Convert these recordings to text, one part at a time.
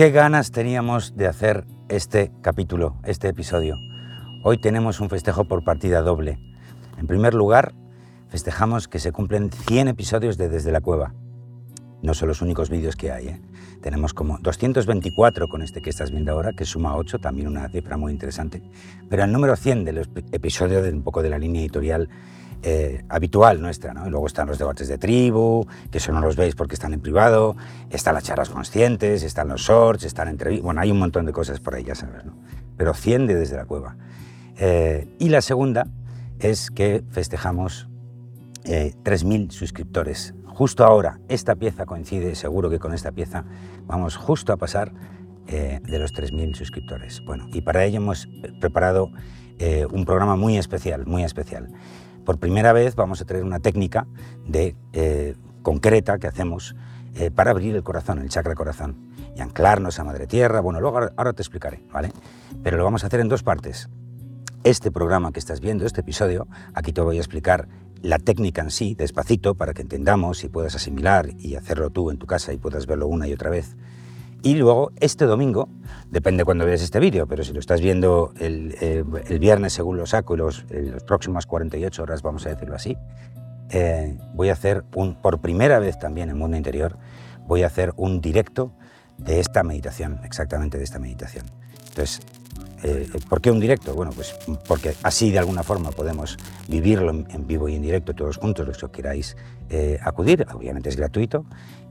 Qué ganas teníamos de hacer este capítulo, este episodio. Hoy tenemos un festejo por partida doble. En primer lugar, festejamos que se cumplen 100 episodios de Desde la Cueva. No son los únicos vídeos que hay. ¿eh? Tenemos como 224 con este que estás viendo ahora, que suma 8, también una cifra muy interesante. Pero el número 100 del episodio de un poco de la línea editorial eh, habitual nuestra, ¿no? Y luego están los debates de tribu, que eso no los veis porque están en privado, están las charlas conscientes, están los shorts, están entrevistas, bueno, hay un montón de cosas por ahí, ya sabes, ¿no? Pero 100 de desde la cueva. Eh, y la segunda es que festejamos eh, 3.000 suscriptores. Justo ahora, esta pieza coincide, seguro que con esta pieza vamos justo a pasar eh, de los 3.000 suscriptores. Bueno, y para ello hemos preparado un programa muy especial, muy especial. Por primera vez vamos a traer una técnica de, eh, concreta que hacemos eh, para abrir el corazón, el chakra corazón, y anclarnos a Madre Tierra. Bueno, luego ahora te explicaré, ¿vale? Pero lo vamos a hacer en dos partes. Este programa que estás viendo, este episodio, aquí te voy a explicar la técnica en sí, despacito, para que entendamos y puedas asimilar y hacerlo tú en tu casa y puedas verlo una y otra vez. Y luego, este domingo, depende cuando veas este vídeo, pero si lo estás viendo el, eh, viernes según lo saco y los, las próximas 48 horas, vamos a decirlo así, eh, voy a hacer un, por primera vez también en Mundo Interior, voy a hacer un directo de esta meditación, exactamente de esta meditación. Entonces, eh, ¿por qué un directo? Bueno, pues porque así de alguna forma podemos vivirlo en, vivo y en directo todos juntos, los que queráis acudir, obviamente es gratuito,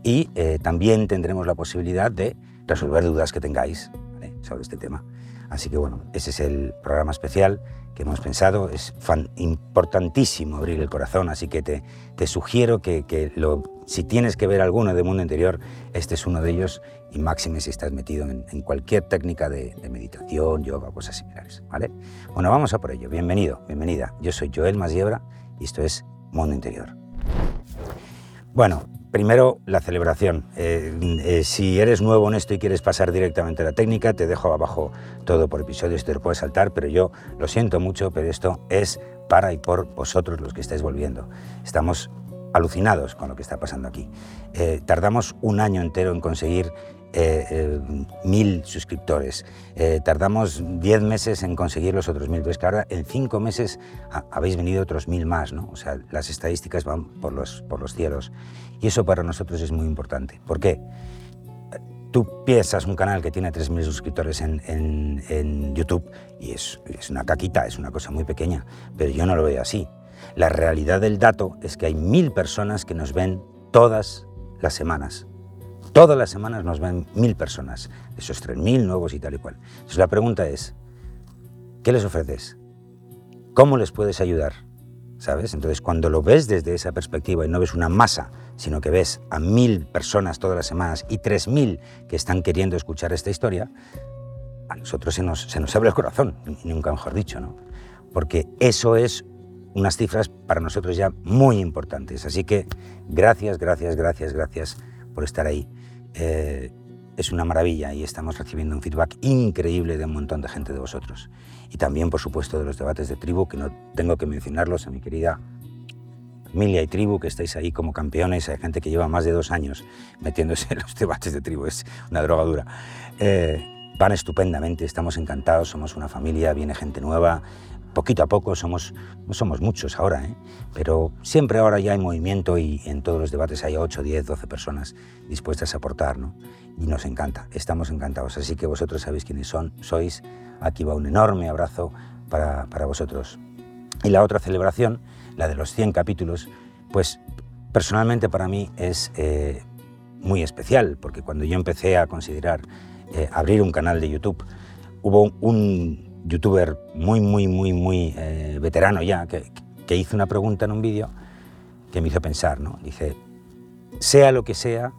y también tendremos la posibilidad de resolver dudas que tengáis sobre este tema. Así que bueno, ese es el programa especial que hemos pensado. Es importantísimo abrir el corazón, así que te, te sugiero que, que lo, si tienes que ver alguno de mundo interior, este es uno de ellos y máxime si estás metido en, en cualquier técnica de, de, meditación, yoga, cosas similares. ¿vale? Bueno, vamos a por ello. Bienvenido, bienvenida. Yo soy Joel Masiebra y esto es Mundo Interior. Bueno, Primero, la celebración. Eh, eh, si eres nuevo en esto y quieres pasar directamente a la técnica, te dejo abajo todo por episodios, te lo puedes saltar, pero yo lo siento mucho, pero esto es para y por vosotros los que estáis volviendo. Estamos alucinados con lo que está pasando aquí. Eh, tardamos un año entero en conseguir eh, eh, mil suscriptores. Eh, tardamos diez meses en conseguir los otros mil. Pues que ahora en cinco meses habéis venido otros mil más, ¿no? O sea, las estadísticas van por los, por los cielos. Y eso para nosotros es muy importante. ¿Por qué? Tú piensas un canal que tiene 3.000 suscriptores en, en, en, YouTube y es, es una caquita, es una cosa muy pequeña, pero yo no lo veo así. La realidad del dato es que hay mil personas que nos ven todas las semanas. Todas las semanas nos ven mil personas, esos tres mil nuevos y tal y cual. Entonces la pregunta es, ¿qué les ofreces? ¿Cómo les puedes ayudar? ¿Sabes? Entonces cuando lo ves desde esa perspectiva y no ves una masa, sino que ves a mil personas todas las semanas y tres mil que están queriendo escuchar esta historia, a nosotros se nos, se nos abre el corazón, nunca mejor dicho, ¿no? Porque eso es unas cifras para nosotros ya muy importantes. Así que gracias, gracias, gracias, gracias por estar ahí. Eh, es una maravilla y estamos recibiendo un feedback increíble de un montón de gente de vosotros. Y también, por supuesto, de los debates de tribu, que no tengo que mencionarlos a mi querida familia y tribu, que estáis ahí como campeones. Hay gente que lleva más de dos años metiéndose en los debates de tribu, es una droga dura. Eh, van estupendamente, estamos encantados, somos una familia, viene gente nueva, poquito a poco, somos, no somos muchos ahora, ¿eh? pero siempre ahora ya hay movimiento y en todos los debates hay 8, 10, 12 personas dispuestas a aportar, ¿no? Y nos encanta, estamos encantados. Así que vosotros sabéis quiénes son, sois. Aquí va un enorme abrazo para, para vosotros. Y la otra celebración, la de los 100 capítulos, pues personalmente para mí es eh, muy especial, porque cuando yo empecé a considerar eh, abrir un canal de YouTube, hubo un youtuber muy, muy, muy, muy eh, veterano ya, que, que, hizo una pregunta en un vídeo que me hizo pensar, ¿no? Dice, sea lo que sea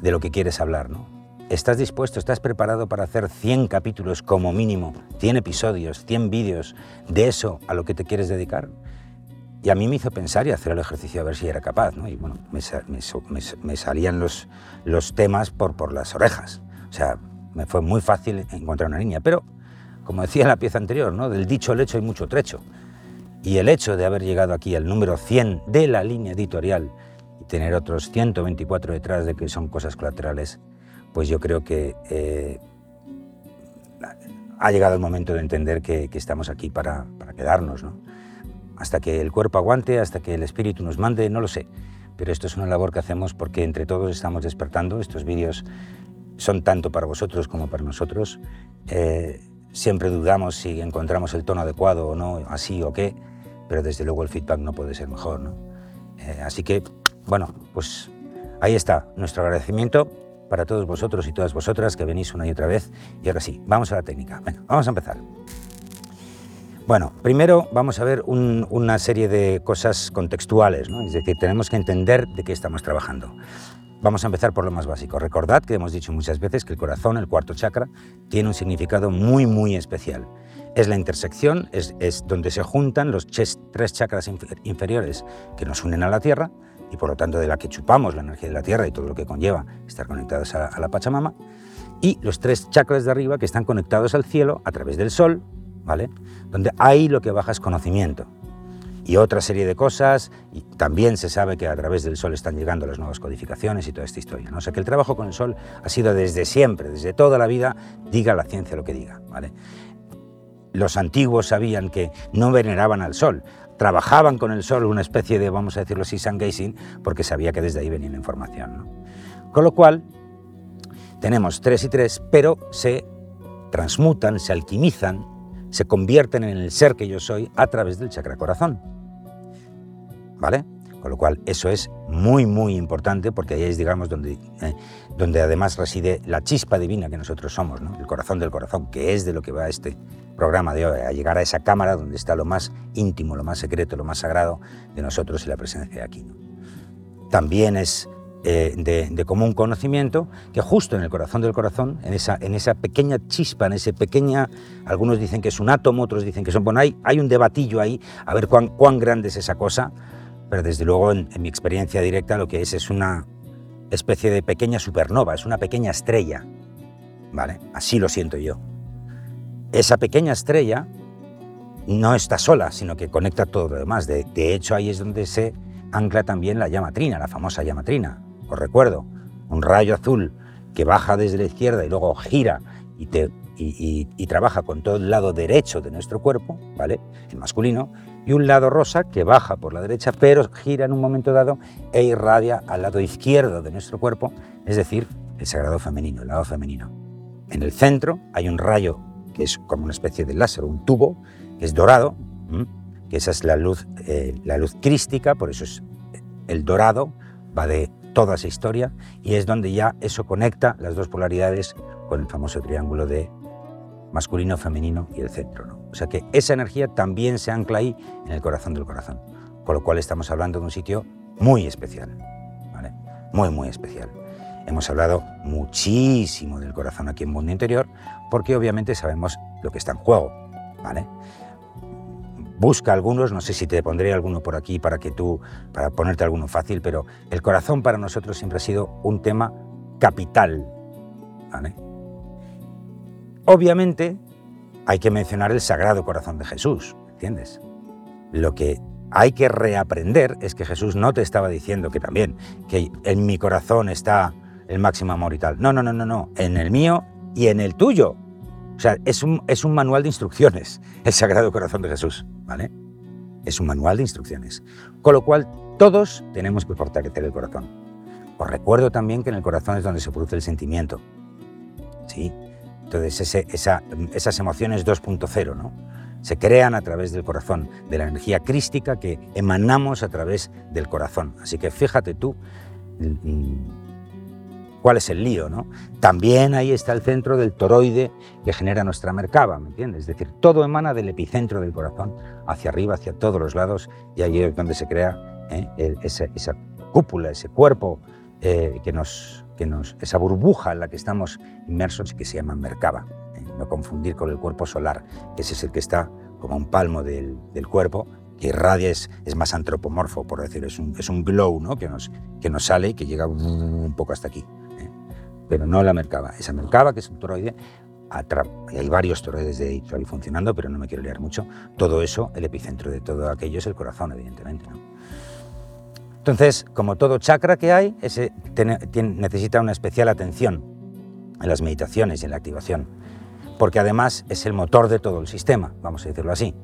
de lo que quieres hablar, ¿no? ¿Estás dispuesto, estás preparado para hacer 100 capítulos como mínimo, 100 episodios, 100 vídeos de eso a lo que te quieres dedicar? Y a mí me hizo pensar y hacer el ejercicio a ver si era capaz, ¿no? Y bueno, me, me, me salían los, los temas por, por las orejas. O sea, me fue muy fácil encontrar una línea, pero como decía en la pieza anterior, ¿no? del dicho al hecho hay mucho trecho. Y el hecho de haber llegado aquí al número 100 de la línea editorial y tener otros 124 detrás de que son cosas colaterales, pues yo creo que eh, ha llegado el momento de entender que, estamos aquí para, para quedarnos, ¿no? Hasta que el cuerpo aguante, hasta que el espíritu nos mande, no lo sé. Pero esto es una labor que hacemos porque entre todos estamos despertando. Estos vídeos son tanto para vosotros como para nosotros. Eh, siempre dudamos si encontramos el tono adecuado o no, así o qué, pero desde luego el feedback no puede ser mejor. ¿no? Eh, así que, bueno, pues ahí está nuestro agradecimiento para todos vosotros y todas vosotras que venís una y otra vez. Y ahora sí, vamos a la técnica. Venga, vamos a empezar. Bueno, primero vamos a ver una serie de cosas contextuales, ¿no? es decir, tenemos que entender de qué estamos trabajando. Vamos a empezar por lo más básico. Recordad que hemos dicho muchas veces que el corazón, el cuarto chakra, tiene un significado muy, muy especial. Es la intersección, es, donde se juntan los tres chakras inferiores que nos unen a la Tierra y por lo tanto de la que chupamos la energía de la Tierra y todo lo que conlleva estar conectados a, a la Pachamama, y los tres chakras de arriba que están conectados al cielo a través del Sol, ¿vale? Donde ahí lo que baja es conocimiento y otra serie de cosas. Y también se sabe que a través del Sol están llegando las nuevas codificaciones y toda esta historia. ¿no? O sea que el trabajo con el Sol ha sido desde siempre, desde toda la vida, diga la ciencia lo que diga. ¿vale? Los antiguos sabían que no veneraban al Sol, trabajaban con el Sol una especie de, vamos a decirlo así, sun gazing, porque sabía que desde ahí venía la información. Con lo cual, tenemos tres y tres, pero se transmutan, se alquimizan, se convierten en el ser que yo soy a través del chakra corazón. Con lo cual, eso es muy, muy importante porque ahí es, digamos, donde, eh, donde además reside la chispa divina que nosotros somos, el corazón del corazón, que es de lo que va este programa de hoy, a llegar a esa cámara donde está lo más íntimo, lo más secreto, lo más sagrado de nosotros y la presencia de aquí. También es eh, de, común conocimiento que justo en el corazón del corazón, en esa, en esa pequeña chispa, en ese pequeña, algunos dicen que es un átomo, otros dicen que son, bueno, hay, hay un debatillo ahí, a ver cuán, cuán grande es esa cosa, pero desde luego en, mi experiencia directa lo que es es una especie de pequeña supernova, es una pequeña estrella, ¿vale? Así lo siento yo. Esa pequeña estrella no está sola, sino que conecta todo lo demás. De, hecho, ahí es donde se ancla también la llama trina, la famosa llama trina. Os recuerdo, un rayo azul que baja desde la izquierda y luego gira y, te, y trabaja con todo el lado derecho de nuestro cuerpo, ¿vale? El masculino, y un lado rosa que baja por la derecha, pero gira en un momento dado e irradia al lado izquierdo de nuestro cuerpo, es decir, el sagrado femenino, el lado femenino. En el centro hay un rayo que es como una especie de láser, un tubo, que es dorado, que esa es la luz, eh, la luz crística, por eso es el dorado, va de toda esa historia, y es donde ya eso conecta las dos polaridades con el famoso triángulo de masculino, femenino y el centro. ¿no? O sea que esa energía también se ancla ahí en el corazón del corazón, con lo cual estamos hablando de un sitio muy especial, ¿vale? muy, muy especial. Hemos hablado muchísimo del corazón aquí en Mundo Interior porque obviamente sabemos lo que está en juego. ¿vale? Busca algunos, no sé si te pondré alguno por aquí para que tú, para ponerte alguno fácil, pero el corazón para nosotros siempre ha sido un tema capital. ¿vale? Obviamente hay que mencionar el Sagrado Corazón de Jesús, ¿entiendes? Lo que hay que reaprender es que Jesús no te estaba diciendo que también, que en mi corazón está el máximo amor y tal. No, no, no, no, no, en el mío y en el tuyo. O sea, es un, es un manual de instrucciones, el Sagrado Corazón de Jesús, ¿vale? Es un manual de instrucciones. Con lo cual, todos tenemos que fortalecer el corazón. Os recuerdo también que en el corazón es donde se produce el sentimiento. ¿Sí? Entonces, esas emociones 2.0, ¿no? Se crean a través del corazón, de la energía crística que emanamos a través del corazón. Así que fíjate tú mm, cuál es el lío, ¿no? También ahí está el centro del toroide que genera nuestra mercaba, ¿me entiendes? Es decir, todo emana del epicentro del corazón hacia arriba, hacia todos los lados, y ahí es donde se crea ¿eh? esa, cúpula, ese cuerpo eh, que nos que nos, esa burbuja en la que estamos inmersos que se llama Merkaba. ¿eh? No confundir con el cuerpo solar, que ese es el que está como un palmo del, cuerpo, que irradia, es, es, más antropomorfo, por decirlo, es un, es un glow ¿no? que, nos, que nos sale y que llega un poco hasta aquí. ¿eh? Pero no la Merkaba. Esa Merkaba, que es un toroide, hay varios toroides de ahí funcionando, pero no me quiero liar mucho. Todo eso, el epicentro de todo aquello es el corazón, evidentemente. ¿no? Entonces, como todo chakra que hay, necesita una especial atención. en las meditaciones y en la activación, porque además es el motor de todo el sistema, vamos a decirlo así.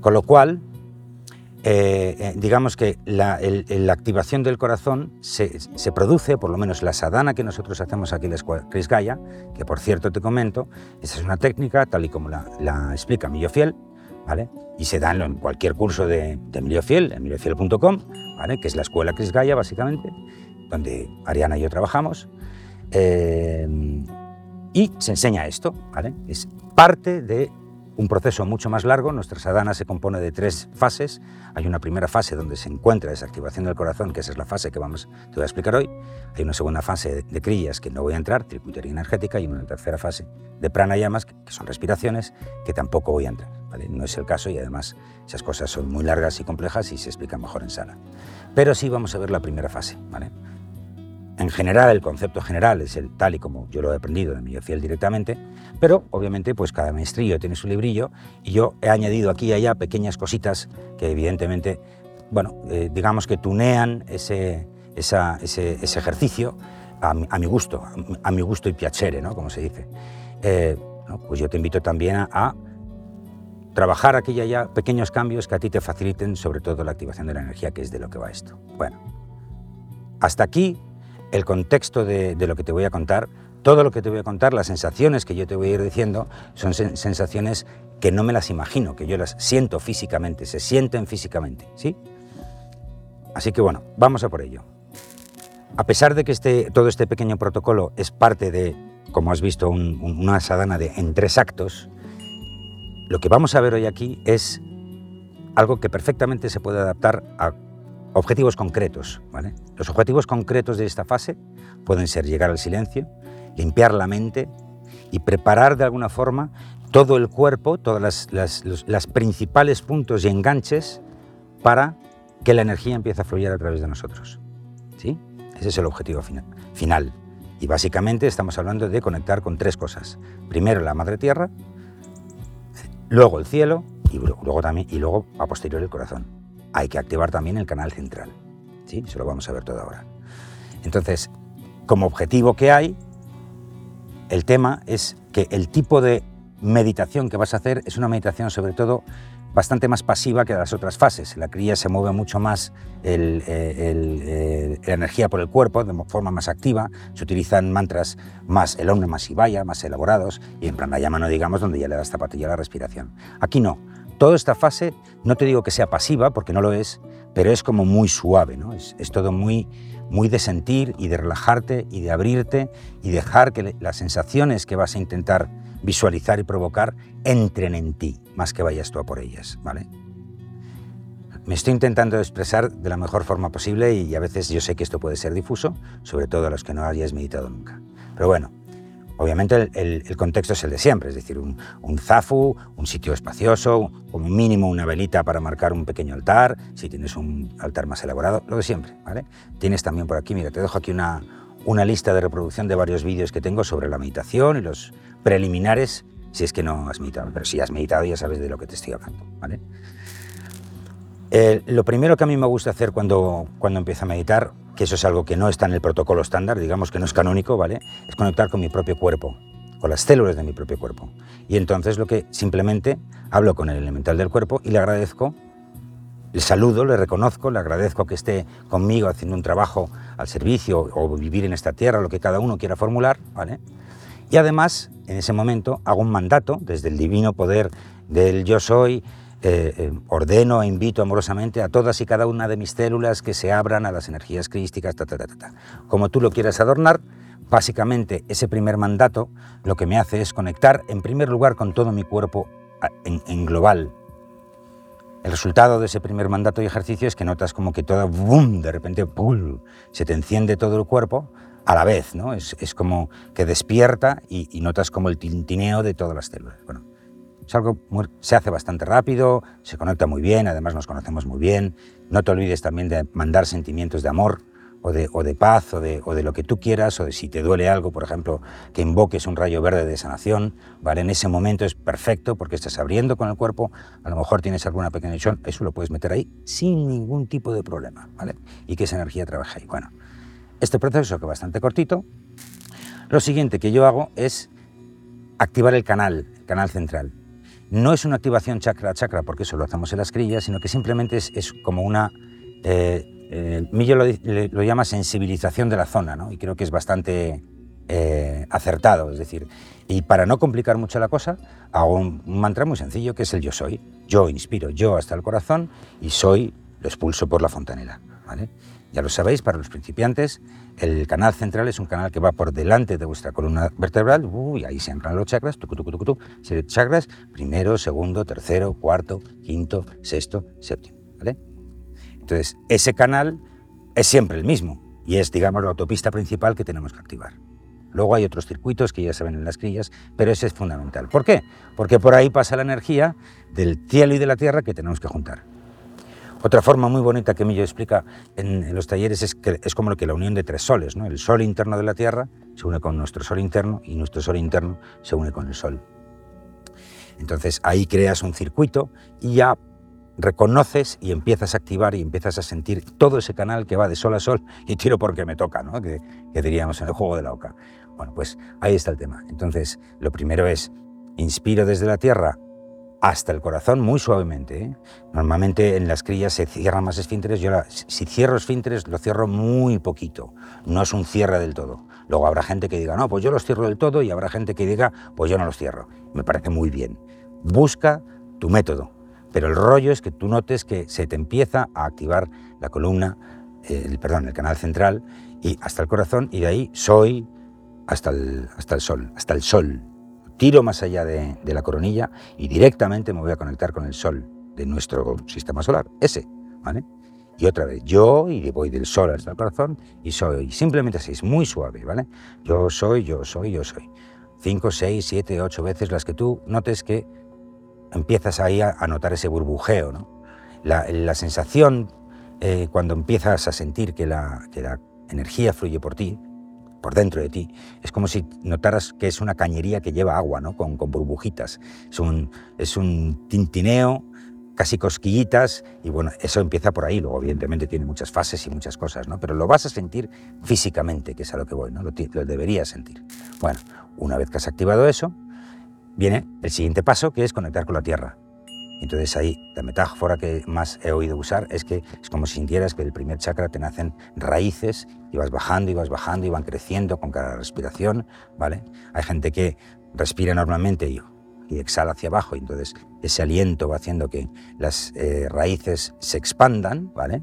Con lo cual, eh, eh, digamos que la, activación del corazón se, produce, por lo menos la sadhana que nosotros hacemos aquí en la Chris Gaia, que por cierto te comento, esa es una técnica tal y como la, explica Emilio Fiel, y se da en cualquier curso de, de Emilio Fiel, emiliofiel.com, que es la escuela Chris Gaia básicamente, donde Ariana y yo trabajamos, eh, y se enseña esto, es parte de un proceso mucho más largo. Nuestra sadhana se compone de tres fases. Hay una primera fase donde se encuentra esa activación del corazón, que esa es la fase que vamos, te voy a explicar hoy. Hay una segunda fase de crillas que no voy a entrar, circuitería energética, y una tercera fase de pranayamas, que son respiraciones, que tampoco voy a entrar. ¿Vale? No es el caso y además esas cosas son muy largas y complejas y se explican mejor en sala. Pero sí vamos a ver la primera fase. ¿vale? En general, el concepto general es el tal y como yo lo he aprendido de mi fiel directamente, pero obviamente pues cada maestrillo tiene su librillo y yo he añadido aquí y allá pequeñas cositas que evidentemente, bueno, eh, digamos que tunean ese, ese, ejercicio a, mi gusto, a, mi gusto y piacere, ¿no? Como se dice. Eh, pues yo te invito también a, a trabajar aquí y allá pequeños cambios que a ti te faciliten sobre todo la activación de la energía, que es de lo que va esto. Bueno, hasta aquí el contexto de, lo que te voy a contar, todo lo que te voy a contar, las sensaciones que yo te voy a ir diciendo, son sensaciones que no me las imagino, que yo las siento físicamente, se sienten físicamente, ¿sí? Así que bueno, vamos a por ello. A pesar de que este, todo este pequeño protocolo es parte de, como has visto, una sadana de, en tres actos, lo que vamos a ver hoy aquí es algo que perfectamente se puede adaptar a objetivos concretos. ¿vale? Los objetivos concretos de esta fase pueden ser llegar al silencio, limpiar la mente y preparar de alguna forma todo el cuerpo, todos las, principales puntos y enganches para que la energía empiece a fluir a través de nosotros. ¿Sí? Ese es el objetivo final. final. Y básicamente estamos hablando de conectar con tres cosas. Primero la madre tierra, luego el cielo y luego, también, y luego a posteriori el corazón hay que activar también el canal central. ¿sí? Eso lo vamos a ver todo ahora. Entonces, como objetivo que hay, el tema es que el tipo de meditación que vas a hacer es una meditación sobre todo bastante más pasiva que las otras fases. La cría se mueve mucho más eh, eh, la energía por el cuerpo, de forma más activa. Se utilizan mantras más, el Om más vaya, más elaborados, y en pranayama no digamos, donde ya le das zapatilla a la respiración. Aquí no. Toda esta fase, no te digo que sea pasiva, porque no lo es, pero es como muy suave, ¿no? es, todo muy, muy de sentir y de relajarte y de abrirte y dejar que las sensaciones que vas a intentar visualizar y provocar entren en ti, más que vayas tú a por ellas, ¿vale? Me estoy intentando expresar de la mejor forma posible y a veces yo sé que esto puede ser difuso, sobre todo a los que no hayáis meditado nunca. Pero bueno, Obviamente el, contexto es el de siempre, es decir, un, zafu, un sitio espacioso, como mínimo una velita para marcar un pequeño altar, si tienes un altar más elaborado, lo de siempre, ¿vale? Tienes también por aquí, mira, te dejo aquí una, una lista de reproducción de varios vídeos que tengo sobre la meditación y los preliminares, si es que no has meditado, pero si has meditado ya sabes de lo que te estoy hablando, ¿vale? Eh, lo primero que a mí me gusta hacer cuando, cuando empiezo a meditar que eso es algo que no está en el protocolo estándar, digamos que no es canónico, ¿vale? Es conectar con mi propio cuerpo, con las células de mi propio cuerpo. Y entonces lo que simplemente hablo con el elemental del cuerpo y le agradezco, le saludo, le reconozco, le agradezco que esté conmigo haciendo un trabajo al servicio o vivir en esta tierra, lo que cada uno quiera formular, ¿vale? Y además, en ese momento, hago un mandato desde el divino poder del yo soy, eh, eh, ordeno e invito amorosamente a todas y cada una de mis células que se abran a las energías crísticas, ta, ta, ta, como tú lo quieras adornar. Básicamente, ese primer mandato lo que me hace es conectar, en primer lugar, con todo mi cuerpo en, global. El resultado de ese primer mandato y ejercicio es que notas como que todo, boom, de repente, ¡pum!, se te enciende todo el cuerpo a la vez, ¿no? Es, como que despierta y, notas como el tintineo de todas las células. Bueno, es algo se hace bastante rápido, se conecta muy bien, además nos conocemos muy bien. No te olvides también de mandar sentimientos de amor o de, paz o de, lo que tú quieras, o de si te duele algo, por ejemplo, que invoques un rayo verde de sanación, ¿vale? En ese momento es perfecto porque estás abriendo con el cuerpo, a lo mejor tienes alguna pequeña lesión, eso lo puedes meter ahí sin ningún tipo de problema, ¿vale? Y que esa energía trabaje ahí. Bueno, este proceso, es bastante cortito, lo siguiente que yo hago es activar el canal, el canal central. No es una activación chakra a chakra, porque eso lo hacemos en las crillas, sino que simplemente es, como una... Eh, eh, Millo lo, llama sensibilización de la zona, ¿no? y creo que es bastante eh, acertado. Es decir, y para no complicar mucho la cosa, hago un, mantra muy sencillo que es el yo soy. Yo inspiro yo hasta el corazón y soy lo expulso por la fontanela. ¿vale? Ya lo sabéis, para los principiantes, el canal central es un canal que va por delante de vuestra columna vertebral, y ahí se entran los chakras, tucu, tucu, chakras, primero, segundo, tercero, cuarto, quinto, sexto, séptimo. ¿vale? Entonces, ese canal es siempre el mismo y es, digamos, la autopista principal que tenemos que activar. Luego hay otros circuitos que ya se ven en las crillas, pero ese es fundamental. ¿Por qué? Porque por ahí pasa la energía del cielo y de la tierra que tenemos que juntar. Otra forma muy bonita que Millo explica en, los talleres es que es como que la unión de tres soles, ¿no? El sol interno de la Tierra se une con nuestro sol interno y nuestro sol interno se une con el sol. Entonces ahí creas un circuito y ya reconoces y empiezas a activar y empiezas a sentir todo ese canal que va de sol a sol y tiro porque me toca, ¿no? que, que diríamos en el juego de la oca. Bueno, pues ahí está el tema. Entonces, lo primero es, inspiro desde la tierra hasta el corazón muy suavemente. ¿eh? Normalmente en las crillas se cierran más esfínteres. Yo si cierro esfínteres lo cierro muy poquito. No es un cierre del todo. Luego habrá gente que diga, no, pues yo los cierro del todo y habrá gente que diga, pues yo no los cierro. Me parece muy bien. Busca tu método. Pero el rollo es que tú notes que se te empieza a activar la columna, el, perdón, el canal central y hasta el corazón y de ahí soy hasta el, hasta el sol, hasta el sol tiro más allá de, la coronilla y directamente me voy a conectar con el Sol de nuestro sistema solar, ese, ¿vale? Y otra vez, yo y voy del Sol hasta el corazón y soy, simplemente así, es muy suave, ¿vale? Yo soy, yo soy, yo soy. Cinco, seis, siete, ocho veces las que tú notes que empiezas ahí a, notar ese burbujeo. La, sensación eh, cuando empiezas a sentir que la, energía fluye por ti, por dentro de ti. Es como si notaras que es una cañería que lleva agua, ¿no? con, burbujitas. Es un, es un tintineo, casi cosquillitas, y bueno, eso empieza por ahí. Luego, evidentemente, tiene muchas fases y muchas cosas, ¿no? pero lo vas a sentir físicamente, que es a lo que voy, ¿no? lo, lo deberías sentir. Bueno, una vez que has activado eso, viene el siguiente paso, que es conectar con la Tierra. Entonces ahí la metáfora que más he oído usar es que es como si sintieras que el primer chakra te nacen raíces y vas bajando y vas bajando y van creciendo con cada respiración, ¿vale? Hay gente que respira normalmente y, y exhala hacia abajo y entonces ese aliento va haciendo que las eh, raíces se expandan, ¿vale?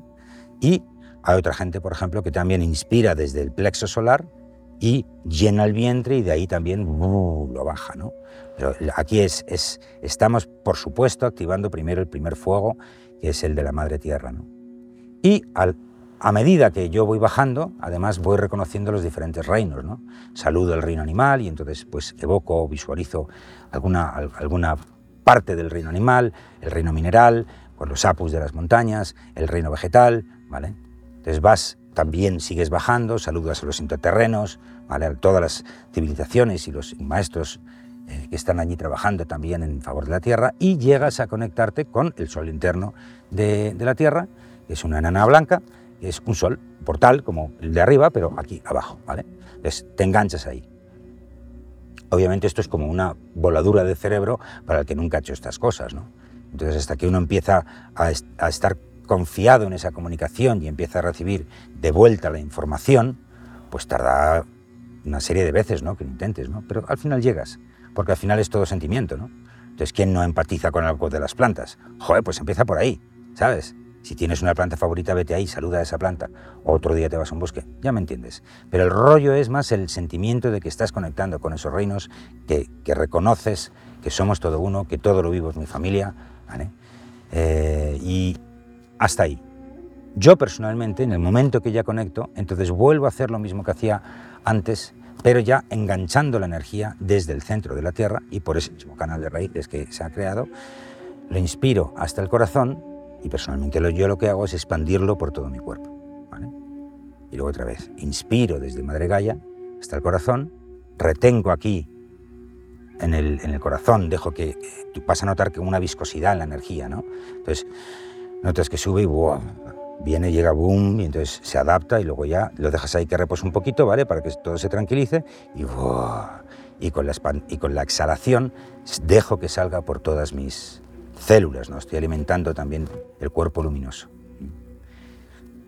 Y hay otra gente, por ejemplo, que también inspira desde el plexo solar y llena el vientre y de ahí también uh, lo baja, ¿no? Pero aquí es, es, estamos, por supuesto, activando primero el primer fuego, que es el de la Madre Tierra, ¿no? Y al, a medida que yo voy bajando, además voy reconociendo los diferentes reinos, ¿no? Saludo el reino animal y entonces pues evoco visualizo alguna, alguna parte del reino animal, el reino mineral, con los apus de las montañas, el reino vegetal, ¿vale? Entonces vas también sigues bajando, saludas a los intraterrenos, ¿vale? a todas las civilizaciones y los maestros que están allí trabajando también en favor de la Tierra y llegas a conectarte con el Sol interno de, la Tierra, que es una enana blanca, que es un Sol, portal como el de arriba, pero aquí abajo. ¿vale? Entonces te enganchas ahí. Obviamente esto es como una voladura de cerebro para el que nunca ha hecho estas cosas. ¿no? Entonces hasta que uno empieza a, a estar confiado en esa comunicación y empieza a recibir de vuelta la información, pues tarda una serie de veces ¿no? que lo intentes, ¿no? pero al final llegas, porque al final es todo sentimiento. ¿no? Entonces, ¿quién no empatiza con algo de las plantas? Joder, pues empieza por ahí, ¿sabes? Si tienes una planta favorita, vete ahí, saluda a esa planta. Otro día te vas a un bosque, ya me entiendes. Pero el rollo es más el sentimiento de que estás conectando con esos reinos, que, que reconoces que somos todo uno, que todo lo vivo es mi familia, ¿vale? Eh, y, hasta ahí. Yo personalmente, en el momento que ya conecto, entonces vuelvo a hacer lo mismo que hacía antes, pero ya enganchando la energía desde el centro de la Tierra y por ese mismo canal de raíces que se ha creado, lo inspiro hasta el corazón y personalmente yo lo que hago es expandirlo por todo mi cuerpo. Y luego otra vez, inspiro desde Madre Gaia hasta el corazón, retengo aquí en el, corazón, dejo que, tú vas a notar que una viscosidad en la energía, ¿no? Entonces, notas que sube y viene, llega, boom, y entonces se adapta y luego ya lo dejas ahí que repose un poquito, ¿vale? Para que todo se tranquilice y, la, y con la exhalación dejo que salga por todas mis células, ¿no? Estoy alimentando también el cuerpo luminoso.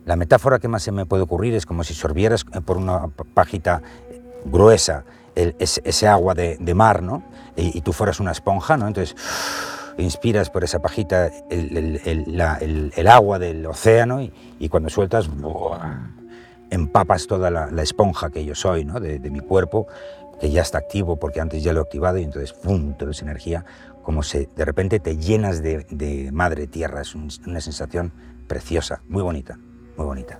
La metáfora que más se me puede ocurrir es como si sorbieras por una pajita gruesa ese, agua de, mar, ¿no? Y, y, tú fueras una esponja, ¿no? Entonces inspiras por esa pajita el, agua del océano y, cuando sueltas, empapas toda la, esponja que yo soy, de, mi cuerpo, que ya está activo porque antes ya lo he activado y entonces, ¡pum!, toda esa energía, como se, de repente te llenas de, madre tierra, es una sensación preciosa, muy bonita, muy bonita.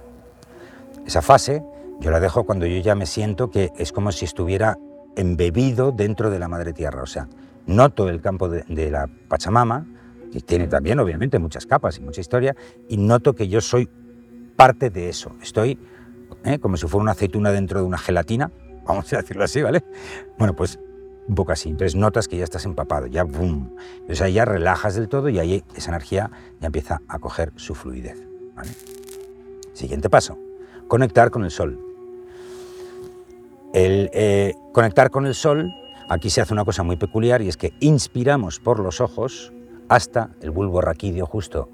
Esa fase yo la dejo cuando yo ya me siento que es como si estuviera embebido dentro de la madre tierra, o sea, noto el campo de, la Pachamama, que tiene también obviamente muchas capas y mucha historia, y noto que yo soy parte de eso. Estoy ¿eh? como si fuera una aceituna dentro de una gelatina, vamos a decirlo así, ¿vale? Bueno, pues un poco así. Entonces notas que ya estás empapado, ya boom. Entonces ahí ya relajas del todo y ahí esa energía ya empieza a coger su fluidez. Siguiente paso, conectar con el sol. El eh, conectar con el sol Aquí se hace una cosa muy peculiar y es que inspiramos por los ojos hasta el bulbo raquídeo justo,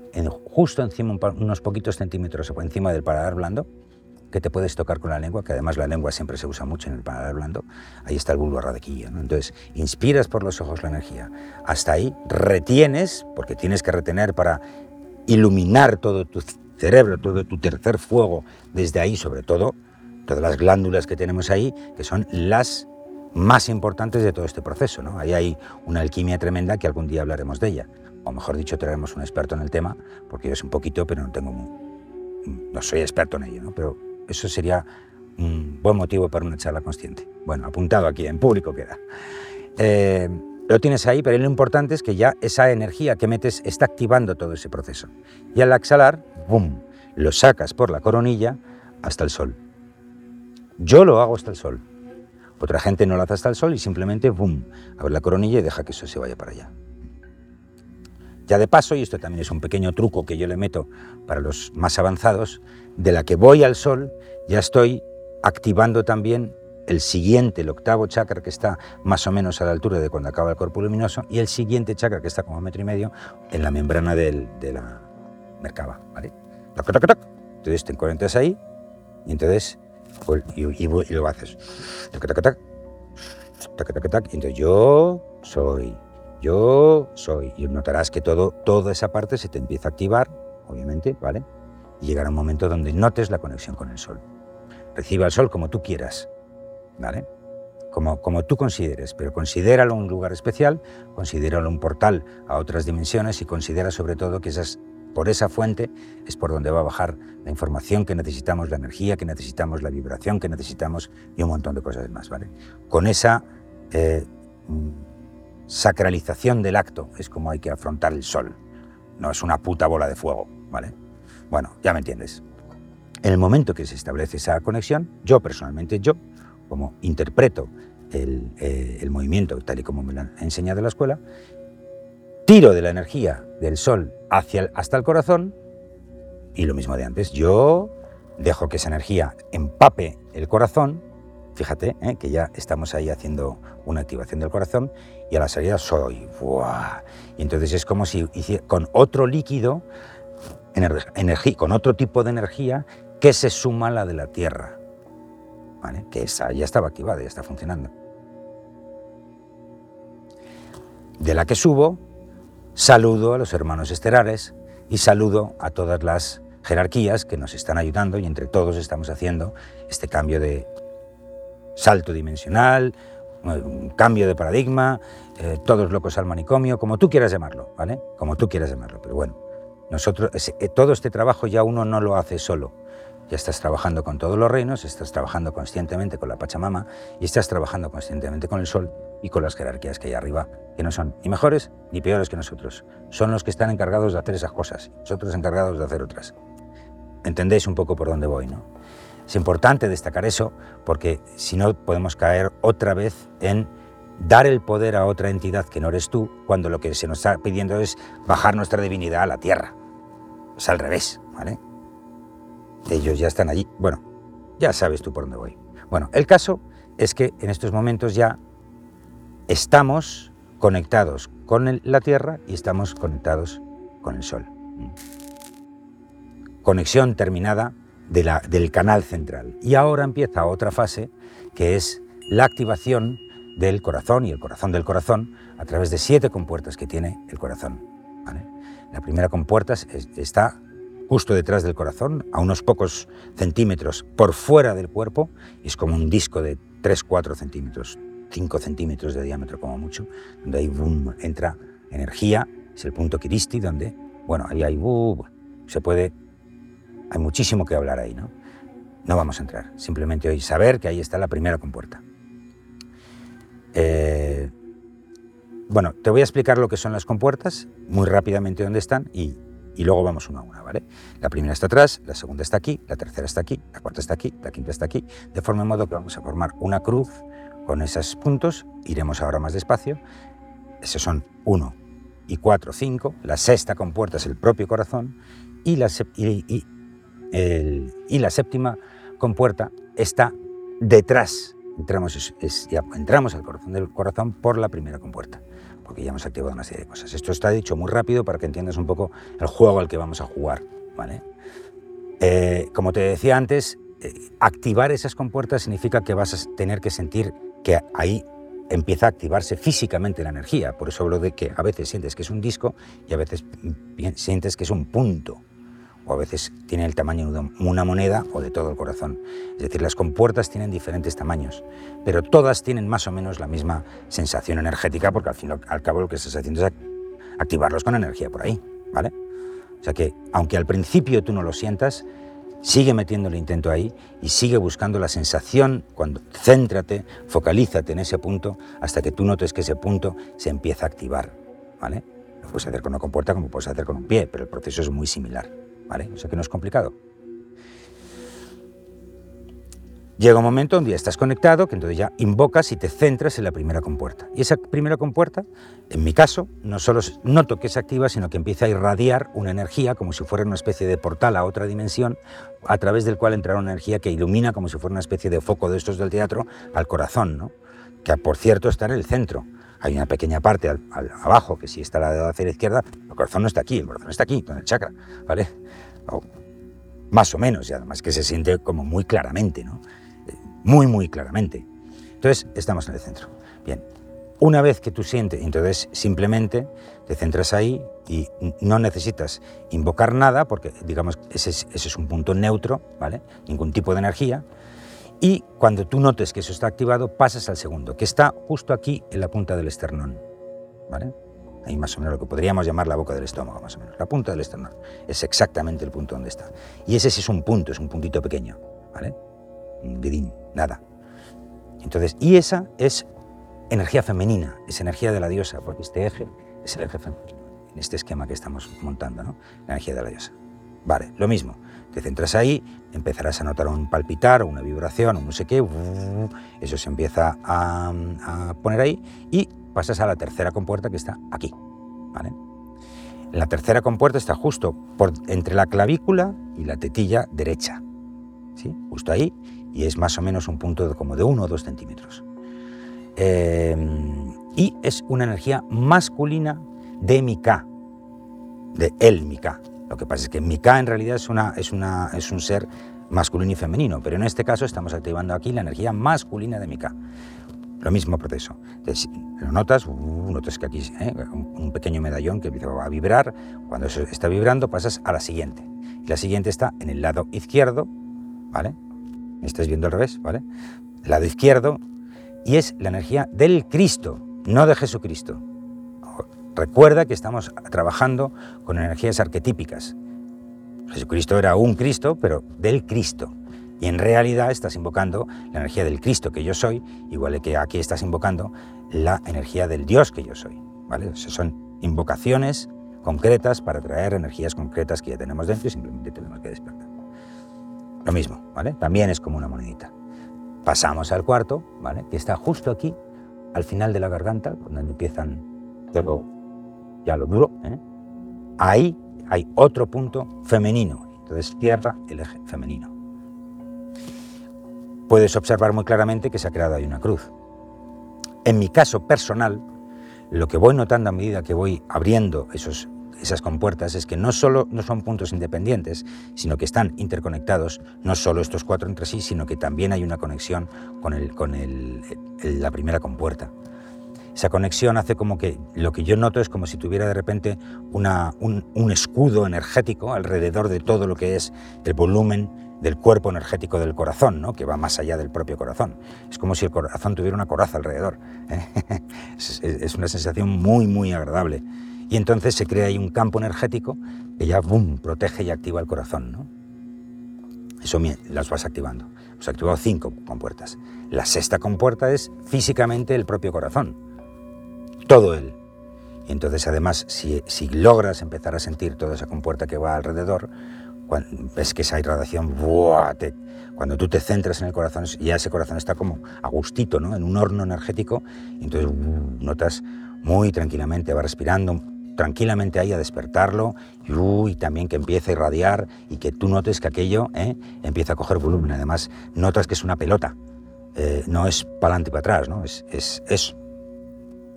justo encima, unos poquitos centímetros encima del paladar blando, que te puedes tocar con la lengua, que además la lengua siempre se usa mucho en el paladar blando, ahí está el bulbo raquídeo. Entonces, inspiras por los ojos la energía, hasta ahí retienes, porque tienes que retener para iluminar todo tu cerebro, todo tu tercer fuego, desde ahí sobre todo, todas las glándulas que tenemos ahí, que son las más importantes de todo este proceso. ¿no? Ahí hay una alquimia tremenda que algún día hablaremos de ella. O mejor dicho, traeremos un experto en el tema, porque yo es un poquito, pero no tengo no soy experto en ello, ¿no? pero eso sería un buen motivo para una charla consciente. Bueno, apuntado aquí, en público queda. Eh, lo tienes ahí, pero lo importante es que ya esa energía que metes está activando todo ese proceso. Y al exhalar, ¡bum!, lo sacas por la coronilla hasta el sol. Yo lo hago hasta el sol. Otra gente no la hace hasta el sol y simplemente, ¡bum!, abre la coronilla y deja que eso se vaya para allá. Ya de paso, y esto también es un pequeño truco que yo le meto para los más avanzados, de la que voy al sol, ya estoy activando también el siguiente, el octavo chakra que está más o menos a la altura de cuando acaba el cuerpo luminoso, y el siguiente chakra que está como a metro y medio en la membrana de la mercaba. ¿vale? Entonces te encuentras ahí y entonces y, lo haces. entonces yo soy, yo soy. Y notarás que todo, toda esa parte se te empieza a activar, obviamente, ¿vale? Y llegará un momento donde notes la conexión con el sol. Reciba el sol como tú quieras, ¿vale? Como, como tú consideres, pero considéralo un lugar especial, considéralo un portal a otras dimensiones y considera sobre todo que esas por esa fuente es por donde va a bajar la información que necesitamos, la energía que necesitamos, la vibración que necesitamos y un montón de cosas más. ¿vale? Con esa eh, sacralización del acto es como hay que afrontar el sol. No es una puta bola de fuego. ¿vale? Bueno, ya me entiendes. En el momento que se establece esa conexión, yo personalmente, yo, como interpreto el, eh, movimiento tal y como me lo han enseñado en la escuela, tiro de la energía del sol hacia hasta el corazón y lo mismo de antes. Yo dejo que esa energía empape el corazón, fíjate ¿eh? que ya estamos ahí haciendo una activación del corazón y a la salida soy. Y entonces es como si con otro líquido, energía, con otro tipo de energía que se suma a la de la Tierra. Que esa ya estaba activada, ya está funcionando. De la que subo Saludo a los hermanos estelares y saludo a todas las jerarquías que nos están ayudando y entre todos estamos haciendo este cambio de salto dimensional, un cambio de paradigma, eh, todos locos al manicomio, como tú quieras llamarlo, ¿vale? Como tú quieras llamarlo, pero bueno, nosotros, eh, todo este trabajo ya uno no lo hace solo, ya estás trabajando con todos los reinos, estás trabajando conscientemente con la Pachamama y estás trabajando conscientemente con el Sol y con las jerarquías que hay arriba, que no son ni mejores ni peores que nosotros. Son los que están encargados de hacer esas cosas, nosotros encargados de hacer otras. Entendéis un poco por dónde voy, ¿no? Es importante destacar eso porque si no podemos caer otra vez en dar el poder a otra entidad que no eres tú, cuando lo que se nos está pidiendo es bajar nuestra divinidad a la tierra. Es al revés, ¿vale? Ellos ya están allí. Bueno, ya sabes tú por dónde voy. Bueno, el caso es que en estos momentos ya estamos conectados con la Tierra y estamos conectados con el Sol. Conexión terminada del canal central. Y ahora empieza otra fase que es la activación del corazón y el corazón del corazón a través de siete compuertas que tiene el corazón. La primera compuerta está justo detrás del corazón, a unos pocos centímetros por fuera del cuerpo, es como un disco de 3-4 centímetros, 5 centímetros de diámetro como mucho, donde ahí boom, entra energía, es el punto Kiristi, donde, bueno, ahí hay, se puede, hay muchísimo que hablar ahí, ¿no? No vamos a entrar, simplemente hoy saber que ahí está la primera compuerta. Eh, bueno, te voy a explicar lo que son las compuertas, muy rápidamente dónde están y, luego vamos una a una, ¿vale? La primera está atrás, la segunda está aquí, la tercera está aquí, la cuarta está aquí, la quinta está aquí, de forma modo que vamos a formar una cruz con esos puntos, iremos ahora más despacio, esos son uno y cuatro, cinco, la sexta compuerta es el propio corazón y la, y, y la séptima compuerta está detrás entramos, entramos al corazón del corazón por la primera compuerta porque ya hemos activado una serie de cosas. Esto está dicho muy rápido para que entiendas un poco el juego al que vamos a jugar. ¿vale? Eh, como te decía antes, eh, activar esas compuertas significa que vas a tener que sentir que ahí empieza a activarse físicamente la energía. Por eso hablo de que a veces sientes que es un disco y a veces sientes que es un punto o a veces tiene el tamaño de una moneda o de todo el corazón. Es decir, las compuertas tienen diferentes tamaños, pero todas tienen más o menos la misma sensación energética, porque al fin y al cabo lo que estás haciendo es activarlos con energía por ahí, ¿vale? O sea que, aunque al principio tú no lo sientas, sigue metiendo el intento ahí y sigue buscando la sensación cuando céntrate, focalízate en ese punto hasta que tú notes que ese punto se empieza a activar, ¿vale? Lo puedes hacer con una compuerta como puedes hacer con un pie, pero el proceso es muy similar. ¿Vale? O sea que no es complicado. Llega un momento donde ya estás conectado, que entonces ya invocas y te centras en la primera compuerta. Y esa primera compuerta, en mi caso, no solo noto que se activa, sino que empieza a irradiar una energía como si fuera una especie de portal a otra dimensión, a través del cual entrará una energía que ilumina como si fuera una especie de foco de estos del teatro al corazón, ¿no? que por cierto está en el centro. Hay una pequeña parte abajo que si está la de la izquierda, el corazón no está aquí, el corazón está aquí, con el chakra, ¿vale? Más o menos, y además que se siente como muy claramente, ¿no? Muy, muy claramente. Entonces, estamos en el centro. Bien, una vez que tú sientes, entonces simplemente te centras ahí y no necesitas invocar nada, porque digamos ese ese es un punto neutro, ¿vale? Ningún tipo de energía, y cuando tú notes que eso está activado, pasas al segundo, que está justo aquí en la punta del esternón. ¿Vale? Ahí más o menos lo que podríamos llamar la boca del estómago, más o menos. La punta del esternón. Es exactamente el punto donde está. Y ese sí es un punto, es un puntito pequeño. ¿Vale? Un vidín, nada. Entonces, y esa es energía femenina, es energía de la diosa, porque este eje es el eje femenino, en este esquema que estamos montando, ¿no? La energía de la diosa. Vale, lo mismo. Te centras ahí, empezarás a notar un palpitar, una vibración, un no sé qué, eso se empieza a, poner ahí y pasas a la tercera compuerta que está aquí. La tercera compuerta está justo entre la clavícula y la tetilla derecha, ¿sí? justo ahí, y es más o menos un punto de como de 1 o 2 centímetros. Em, y es una energía masculina de Mika, de el Mika, lo que pasa es que Mika en realidad es, es, es un ser masculino y femenino, pero en este caso estamos activando aquí la energía masculina de Mika. Lo mismo proceso. Lo notas, uh, notas que aquí ¿eh? un pequeño medallón que empieza a vibrar. Cuando eso está vibrando, pasas a la siguiente. La siguiente está en el lado izquierdo, ¿vale? Me estás viendo al revés, ¿vale? lado izquierdo, y es la energía del Cristo, no de Jesucristo. Recuerda que estamos trabajando con energías arquetípicas. Jesucristo era un Cristo, pero del Cristo. Y en realidad estás invocando la energía del Cristo que yo soy, igual que aquí estás invocando la energía del Dios que yo soy. ¿vale? son invocaciones concretas para traer energías concretas que ya tenemos dentro y simplemente tenemos que despertar. Lo mismo, ¿vale? También es como una monedita. Pasamos al cuarto, ¿vale? Que está justo aquí, al final de la garganta, donde empiezan ya lo duro, ¿eh? ahí hay otro punto femenino. Entonces cierra el eje femenino. Puedes observar muy claramente que se ha creado ahí una cruz. En mi caso personal, lo que voy notando a medida que voy abriendo esos, esas compuertas es que no solo no son puntos independientes, sino que están interconectados, no solo estos cuatro entre sí, sino que también hay una conexión con, el, con el, la primera compuerta. Esa conexión hace como que lo que yo noto es como si tuviera de repente un escudo energético alrededor de todo lo que es el volumen del cuerpo energético del corazón, ¿no? que va más allá del propio corazón. Es como si el corazón tuviera una coraza alrededor. ¿eh? es, una sensación muy, muy agradable. Y entonces se crea ahí un campo energético que ya boom, protege y activa el corazón. ¿no? Eso las vas activando. Hemos activado cinco compuertas. La sexta compuerta es físicamente el propio corazón todo él. Y entonces además, si, si, logras empezar a sentir toda esa compuerta que va alrededor, ves que esa irradiación, cuando tú te centras en el corazón, ya ese corazón está como a gustito, ¿no? en un horno energético, entonces uh, notas muy tranquilamente, va respirando tranquilamente ahí a despertarlo y, también que empieza a irradiar y que tú notes que aquello ¿eh? empieza a coger volumen. Además, notas que es una pelota, eh, no es para adelante y para atrás, ¿no? es, es, es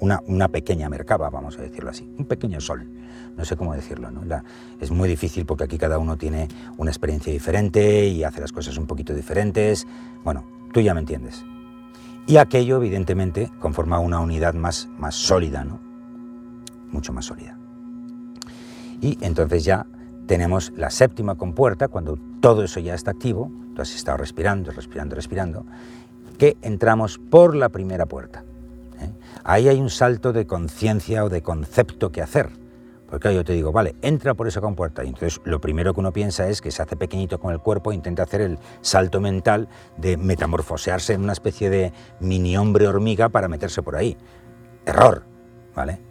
una, pequeña mercaba, vamos a decirlo así, un pequeño sol, no sé cómo decirlo. ¿no? es muy difícil porque aquí cada uno tiene una experiencia diferente y hace las cosas un poquito diferentes. Bueno, tú ya me entiendes. Y aquello, evidentemente, conforma una unidad más, más sólida, ¿no? mucho más sólida. Y entonces ya tenemos la séptima compuerta, cuando todo eso ya está activo, tú has estado respirando, respirando, respirando, que entramos por la primera puerta. Ahí hay un salto de conciencia o de concepto que hacer. Porque yo te digo, vale, entra por esa compuerta. Y entonces lo primero que uno piensa es que se hace pequeñito con el cuerpo e intenta hacer el salto mental de metamorfosearse en una especie de mini hombre hormiga para meterse por ahí. Error, ¿vale?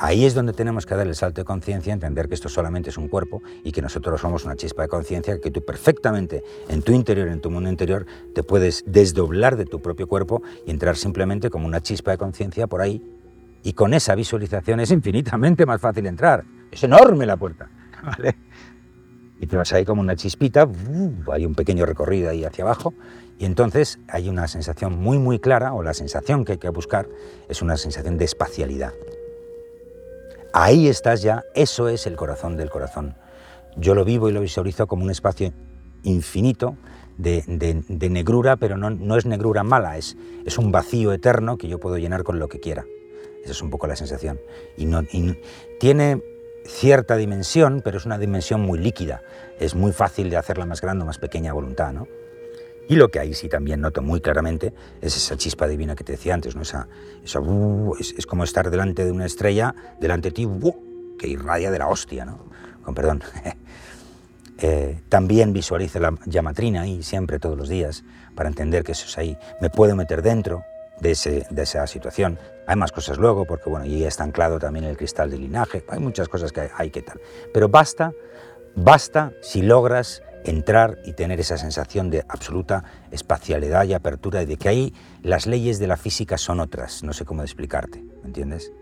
Ahí es donde tenemos que dar el salto de conciencia, entender que esto solamente es un cuerpo y que nosotros somos una chispa de conciencia, que tú perfectamente en tu interior, en tu mundo interior, te puedes desdoblar de tu propio cuerpo y entrar simplemente como una chispa de conciencia por ahí. Y con esa visualización es infinitamente más fácil entrar. Es enorme la puerta. ¿vale? Y te vas ahí como una chispita, hay un pequeño recorrido ahí hacia abajo, y entonces hay una sensación muy, muy clara, o la sensación que hay que buscar es una sensación de espacialidad. Ahí estás ya, eso es el corazón del corazón. Yo lo vivo y lo visualizo como un espacio infinito de, negrura, pero no, es negrura mala, es, es un vacío eterno que yo puedo llenar con lo que quiera. Esa es un poco la sensación. Y, no, tiene cierta dimensión, pero es una dimensión muy líquida. Es muy fácil de hacerla más grande o más pequeña a voluntad. ¿no? Y lo que ahí sí también noto muy claramente es esa chispa divina que te decía antes, ¿no? esa, uh, es, como estar delante de una estrella, delante de ti, uh, que irradia de la hostia, ¿no? con perdón. Eh, también visualice la llamatrina ahí siempre, todos los días, para entender que eso es ahí. Me puedo meter dentro de, ese, de esa situación. Hay más cosas luego, porque bueno, y está anclado también el cristal de linaje, hay muchas cosas que hay, hay que tal. Pero basta, basta si logras entrar y tener esa sensación de absoluta espacialidad y apertura y de que ahí las leyes de la física son otras, no sé cómo explicarte, ¿me entiendes?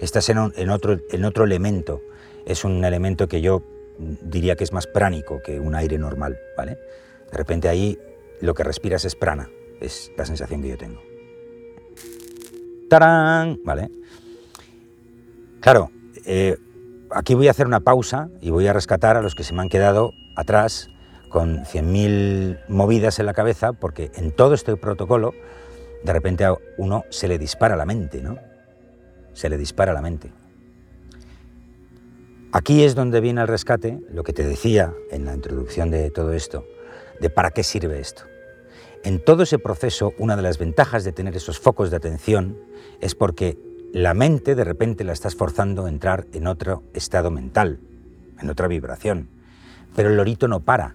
Estás en, otro, en otro elemento, es un elemento que yo diría que es más pránico que un aire normal, ¿vale? De repente ahí lo que respiras es prana, es la sensación que yo tengo. ¡Tarán! ¿Vale? Claro, eh, aquí voy a hacer una pausa y voy a rescatar a los que se me han quedado atrás con 100.000 movidas en la cabeza, porque en todo este protocolo, de repente a uno se le dispara la mente, ¿no? Se le dispara la mente. Aquí es donde viene el rescate, lo que te decía en la introducción de todo esto, de para qué sirve esto. En todo ese proceso, una de las ventajas de tener esos focos de atención es porque la mente de repente la estás forzando a entrar en otro estado mental, en otra vibración. Pero el lorito no para,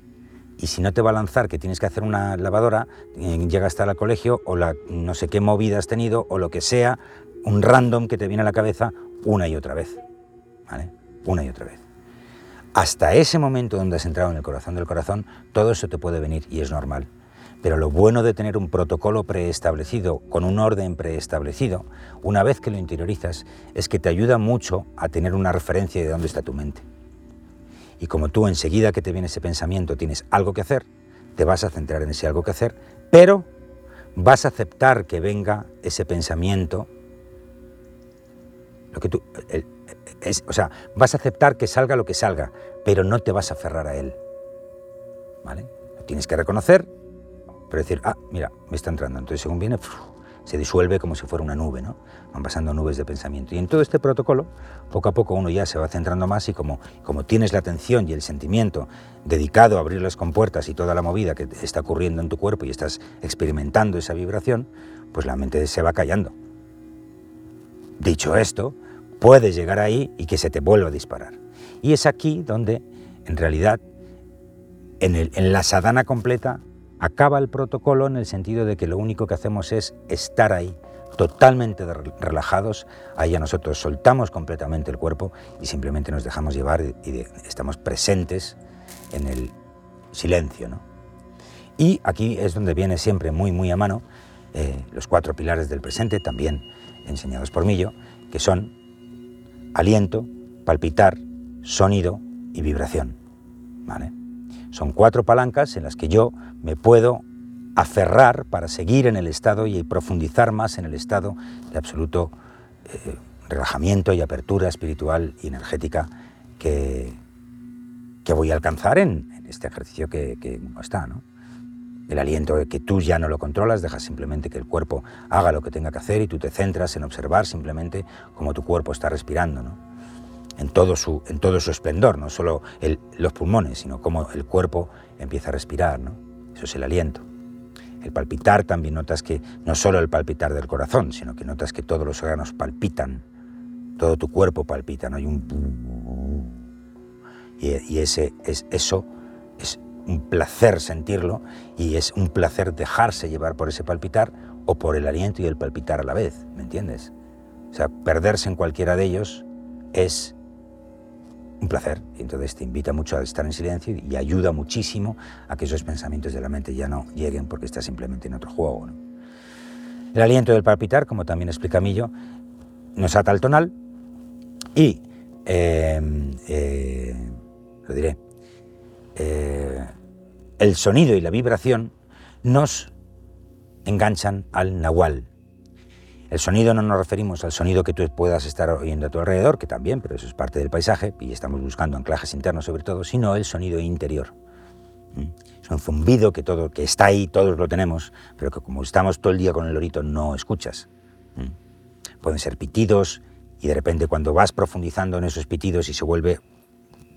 y si no te va a lanzar que tienes que hacer una lavadora, eh, llega hasta el colegio o la no sé qué movida has tenido o lo que sea, un random que te viene a la cabeza una y otra vez. ¿Vale? Una y otra vez. Hasta ese momento donde has entrado en el corazón del corazón, todo eso te puede venir y es normal. Pero lo bueno de tener un protocolo preestablecido, con un orden preestablecido, una vez que lo interiorizas, es que te ayuda mucho a tener una referencia de dónde está tu mente. Y como tú enseguida que te viene ese pensamiento tienes algo que hacer, te vas a centrar en ese algo que hacer, pero vas a aceptar que venga ese pensamiento, lo que tú, o sea, vas a aceptar que salga lo que salga, pero no te vas a aferrar a él. ¿Vale? Lo tienes que reconocer, pero decir, ah, mira, me está entrando. Entonces, según viene, se disuelve como si fuera una nube, ¿no? Van pasando nubes de pensamiento. Y en todo este protocolo, poco a poco uno ya se va centrando más y como, como tienes la atención y el sentimiento dedicado a abrir las compuertas y toda la movida que está ocurriendo en tu cuerpo y estás experimentando esa vibración, pues la mente se va callando. Dicho esto, puedes llegar ahí y que se te vuelva a disparar. Y es aquí donde, en realidad, en, en la sadhana completa, acaba el protocolo en el sentido de que lo único que hacemos es estar ahí, totalmente relajados, ahí a nosotros soltamos completamente el cuerpo y simplemente nos dejamos llevar y estamos presentes en el silencio. ¿no? Y aquí es donde viene siempre muy, muy a mano eh, los cuatro pilares del presente, también enseñados por Millo, que son aliento, palpitar, sonido y vibración. ¿vale? Son cuatro palancas en las que yo me puedo aferrar para seguir en el estado y profundizar más en el estado de absoluto eh, relajamiento y apertura espiritual y energética que, que voy a alcanzar en, este ejercicio que, está. El aliento que tú ya no lo controlas, dejas simplemente que el cuerpo haga lo que tenga que hacer y tú te centras en observar simplemente cómo tu cuerpo está respirando. En todo su, en todo su esplendor, no solo los pulmones, sino cómo el cuerpo empieza a respirar. ¿no? Eso es el aliento. El palpitar también notas que no solo el palpitar del corazón, sino que notas que todos los órganos palpitan, todo tu cuerpo palpita, ¿no? hay un... Y, y ese, es, eso es un placer sentirlo y es un placer dejarse llevar por ese palpitar o por el aliento y el palpitar a la vez, ¿me entiendes? O sea, perderse en cualquiera de ellos es un placer. Entonces te invita mucho a estar en silencio y ayuda muchísimo a que esos pensamientos de la mente ya no lleguen porque estás simplemente en otro juego. El aliento del palpitar, como también explica Millo, nos ata al tonal y, em, eh, lo diré, eh, el sonido y la vibración nos enganchan al nahual, el sonido no nos referimos al sonido que tú puedas estar oyendo a tu alrededor, que también, pero eso es parte del paisaje y estamos buscando anclajes internos sobre todo, sino el sonido interior. ¿Mm? Es un zumbido que, todo, que está ahí, todos lo tenemos, pero que como estamos todo el día con el lorito no escuchas. ¿Mm? Pueden ser pitidos y de repente cuando vas profundizando en esos pitidos y se vuelve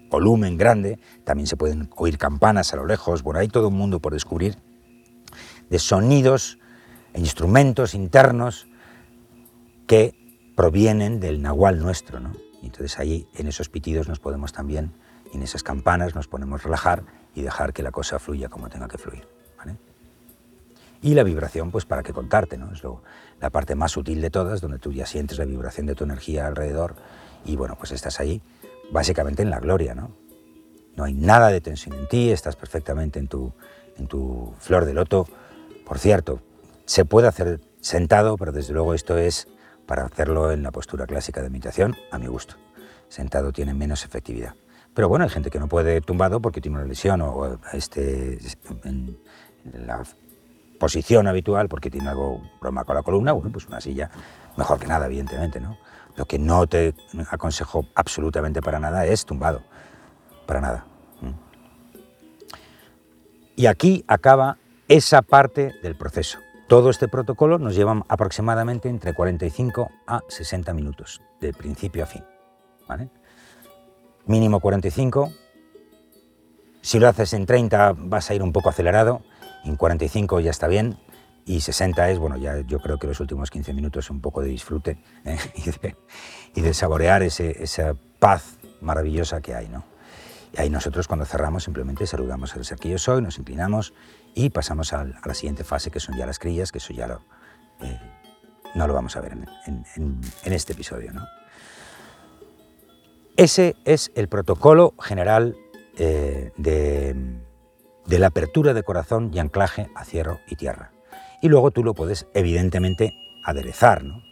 volumen grande, también se pueden oír campanas a lo lejos, bueno, hay todo un mundo por descubrir de sonidos e instrumentos internos que provienen del nahual nuestro. ¿no? Entonces ahí en esos pitidos nos podemos también, y en esas campanas nos podemos relajar y dejar que la cosa fluya como tenga que fluir. Y la vibración, pues para qué contarte, ¿no? es lo, la parte más sutil de todas, donde tú ya sientes la vibración de tu energía alrededor y bueno, pues estás ahí básicamente en la gloria. ¿no? no hay nada de tensión en ti, estás perfectamente en tu, en tu flor de loto. Por cierto, se puede hacer sentado, pero desde luego esto es para hacerlo en la postura clásica de meditación, a mi gusto. Sentado tiene menos efectividad. Pero bueno, hay gente que no puede tumbado porque tiene una lesión o este, en la posición habitual porque tiene algo problema con la columna, bueno, pues una silla mejor que nada, evidentemente, ¿no? Lo que no te aconsejo absolutamente para nada es tumbado, para nada. Y aquí acaba esa parte del proceso. Todo este protocolo nos lleva aproximadamente entre 45 a 60 minutos, de principio a fin. Mínimo 45. Si lo haces en 30 vas a ir un poco acelerado, en 45 ya está bien, y 60 es, bueno, ya yo creo que los últimos 15 minutos un poco de disfrute ¿eh? y, de, saborear esa paz maravillosa que hay, ¿no? Y ahí nosotros cuando cerramos simplemente saludamos al ser que yo soy, nos inclinamos y pasamos a, la siguiente fase que son ya las crías, que eso ya eh, no lo vamos a ver en, este episodio. ¿no? Ese es el protocolo general eh, de, la apertura de corazón y anclaje a cielo y tierra. Y luego tú lo puedes evidentemente aderezar. ¿no?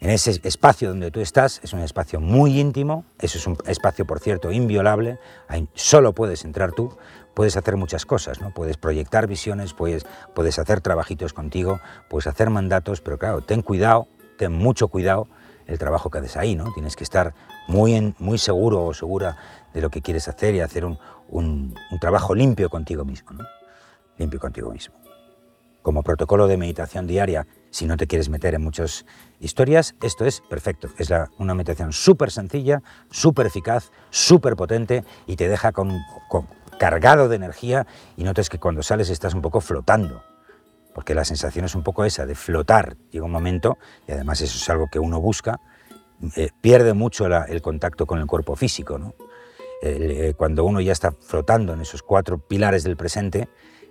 En ese espacio donde tú estás es un espacio muy íntimo, eso es un espacio, por cierto, inviolable, ahí solo puedes entrar tú, puedes hacer muchas cosas, ¿no? Puedes proyectar visiones, puedes, puedes hacer trabajitos contigo, puedes hacer mandatos, pero claro, ten cuidado, ten mucho cuidado el trabajo que haces ahí, ¿no? Tienes que estar muy, en, muy seguro o segura de lo que quieres hacer y hacer un, un, trabajo limpio contigo mismo. Limpio contigo mismo. Como protocolo de meditación diaria, si no te quieres meter en muchas historias, esto es perfecto. Es la, una meditación súper sencilla, súper eficaz, súper potente y te deja con, con, cargado de energía y notas que cuando sales estás un poco flotando. Porque la sensación es un poco esa, de flotar. Llega un momento, y además eso es algo que uno busca, eh, pierde mucho el contacto con el cuerpo físico. ¿no? Eh, cuando uno ya está flotando en esos cuatro pilares del presente,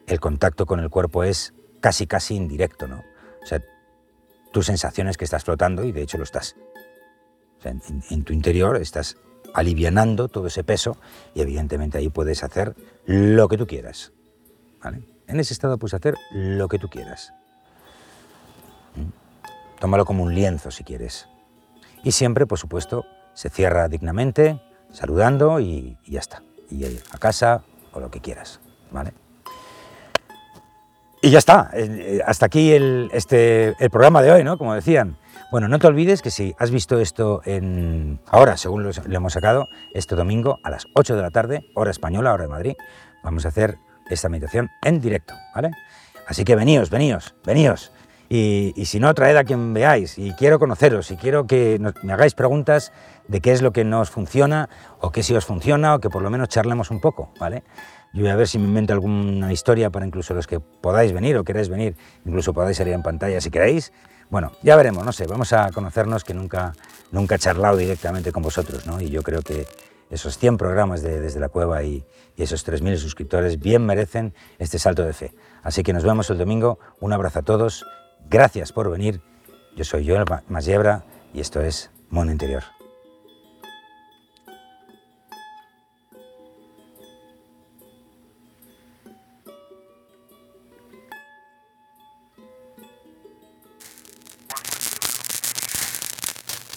el contacto con el cuerpo es casi, casi indirecto. ¿no? O sea, tu sensación es que estás flotando y de hecho lo estás. En, tu interior estás alivianando todo ese peso y evidentemente ahí puedes hacer lo que tú quieras. ¿vale? En ese estado puedes hacer lo que tú quieras. ¿Mm? Tómalo como un lienzo si quieres. Y siempre, por supuesto, se cierra dignamente, saludando y, ya está. Y a casa o lo que quieras. ¿vale? Y ya está. Eh, hasta aquí el, este, el programa de hoy, ¿no? Como decían. Bueno, no te olvides que si has visto esto en ahora, según lo, hemos sacado, este domingo a las 8 de la tarde, hora española, hora de Madrid, vamos a hacer esta meditación en directo, ¿vale? Así que veníos, veníos, veníos. Y, si no, traed a quien veáis. Y quiero conoceros y quiero que nos, me hagáis preguntas de qué es lo que nos funciona o qué si os funciona o que por lo menos charlemos un poco, ¿vale? Yo voy a ver si me invento alguna historia para incluso los que podáis venir o queráis venir, incluso podáis salir en pantalla si queréis. Bueno, ya veremos, no sé, vamos a conocernos que nunca, nunca he charlado directamente con vosotros, ¿no? Y yo creo que esos 100 programas de, desde la cueva y, y esos 3.000 suscriptores bien merecen este salto de fe. Así que nos vemos el domingo, un abrazo a todos, gracias por venir, yo soy Joel Masiebra y esto es Mundo Interior.